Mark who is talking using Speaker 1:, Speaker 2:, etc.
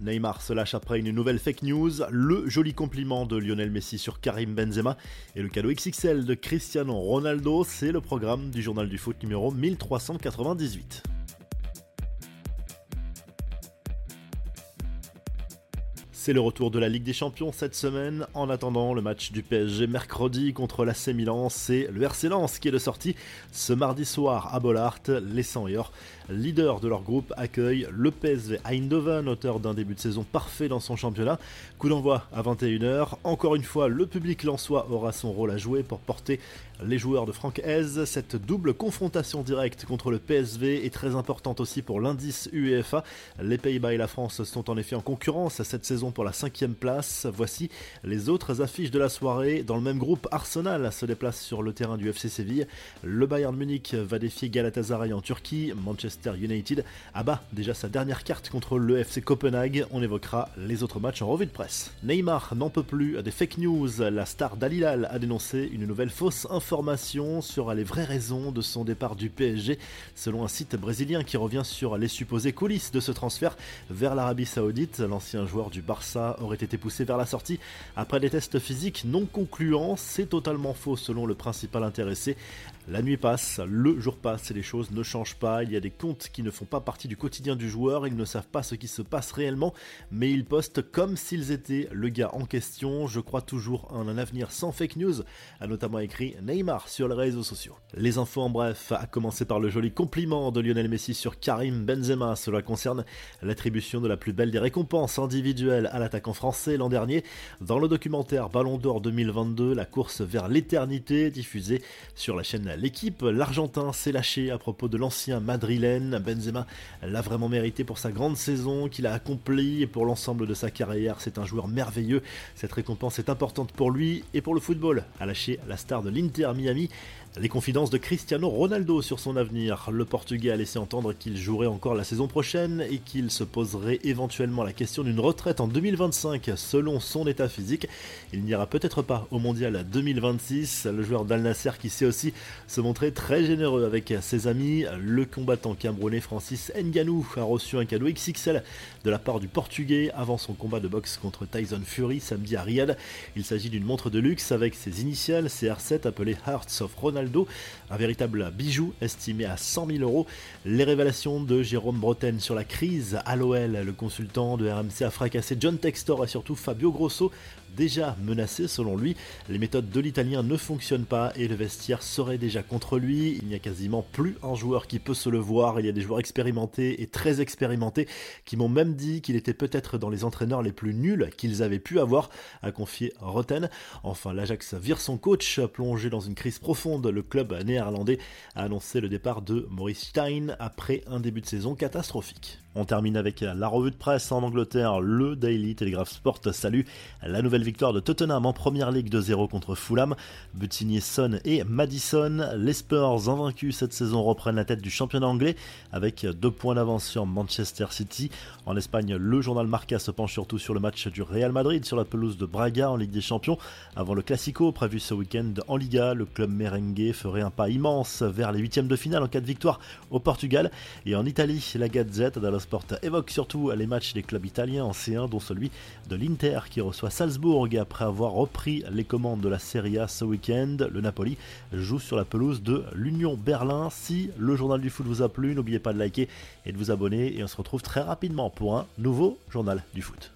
Speaker 1: Neymar se lâche après une nouvelle fake news, le joli compliment de Lionel Messi sur Karim Benzema et le cadeau XXL de Cristiano Ronaldo, c'est le programme du journal du foot numéro 1398. C'est le retour de la Ligue des Champions cette semaine. En attendant le match du PSG mercredi contre l'AC Milan, c'est le RC Lens qui est de sortie ce mardi soir à Bollard. Les 100 leader de leur groupe, accueillent le PSV Eindhoven, auteur d'un début de saison parfait dans son championnat. Coup d'envoi à 21h. Encore une fois, le public lensois aura son rôle à jouer pour porter les joueurs de Franck Hez. Cette double confrontation directe contre le PSV est très importante aussi pour l'indice UEFA. Les Pays-Bas et la France sont en effet en concurrence cette saison pour la cinquième place. Voici les autres affiches de la soirée. Dans le même groupe, Arsenal se déplace sur le terrain du FC Séville. Le Bayern Munich va défier Galatasaray en Turquie. Manchester United abat déjà sa dernière carte contre le FC Copenhague. On évoquera les autres matchs en revue de presse. Neymar n'en peut plus des fake news. La star d'Alilal a dénoncé une nouvelle fausse information sur les vraies raisons de son départ du PSG, selon un site brésilien qui revient sur les supposées coulisses de ce transfert vers l'Arabie Saoudite. L'ancien joueur du Barça aurait été poussé vers la sortie après des tests physiques non concluants. C'est totalement faux selon le principal intéressé. La nuit passe, le jour passe et les choses ne changent pas. Il y a des comptes qui ne font pas partie du quotidien du joueur, ils ne savent pas ce qui se passe réellement, mais ils postent comme s'ils étaient le gars en question. Je crois toujours en un avenir sans fake news, a notamment écrit Neymar sur les réseaux sociaux. Les infos en bref, à commencer par le joli compliment de Lionel Messi sur Karim Benzema. Cela concerne l'attribution de la plus belle des récompenses individuelles à l'attaquant français l'an dernier. Dans le documentaire Ballon d'Or 2022, la course vers l'éternité, diffusée sur la chaîne L'équipe, l'Argentin s'est lâché à propos de l'ancien madrilène. Benzema l'a vraiment mérité pour sa grande saison qu'il a accomplie et pour l'ensemble de sa carrière. C'est un joueur merveilleux. Cette récompense est importante pour lui et pour le football. A lâché la star de l'Inter Miami les confidences de Cristiano Ronaldo sur son avenir. Le Portugais a laissé entendre qu'il jouerait encore la saison prochaine et qu'il se poserait éventuellement la question d'une retraite en 2025 selon son état physique. Il n'ira peut-être pas au mondial 2026. Le joueur d'Al Nasser qui sait aussi se montrer très généreux avec ses amis. Le combattant camerounais Francis Nganou a reçu un cadeau XXL de la part du Portugais avant son combat de boxe contre Tyson Fury samedi à Riyad. Il s'agit d'une montre de luxe avec ses initiales CR7 appelée Hearts of Ronaldo un véritable bijou estimé à 100 000 euros. Les révélations de Jérôme Bretagne sur la crise à l'OL, le consultant de RMC a fracassé John Textor et surtout Fabio Grosso, déjà menacé selon lui. Les méthodes de l'Italien ne fonctionnent pas et le vestiaire serait déjà contre lui. Il n'y a quasiment plus un joueur qui peut se le voir. Il y a des joueurs expérimentés et très expérimentés qui m'ont même dit qu'il était peut-être dans les entraîneurs les plus nuls qu'ils avaient pu avoir, a confié Roten. Enfin, l'Ajax vire son coach, plongé dans une crise profonde. Le club néerlandais a annoncé le départ de Maurice Stein après un début de saison catastrophique. On termine avec la revue de presse en Angleterre. Le Daily Telegraph Sport salue la nouvelle victoire de Tottenham en première ligue de 0 contre Fulham. But Son et Madison. Les Spurs invaincus cette saison reprennent la tête du championnat anglais avec deux points d'avance sur Manchester City. En Espagne, le journal Marca se penche surtout sur le match du Real Madrid sur la pelouse de Braga en Ligue des Champions. Avant le Classico prévu ce week-end en Liga, le club merengue ferait un pas immense vers les huitièmes de finale en cas de victoire au Portugal. Et en Italie, la Gazette Sport évoque surtout les matchs des clubs italiens en C1, dont celui de l'Inter qui reçoit Salzbourg après avoir repris les commandes de la Serie A ce week-end. Le Napoli joue sur la pelouse de l'Union Berlin. Si le journal du foot vous a plu, n'oubliez pas de liker et de vous abonner et on se retrouve très rapidement pour un nouveau journal du foot.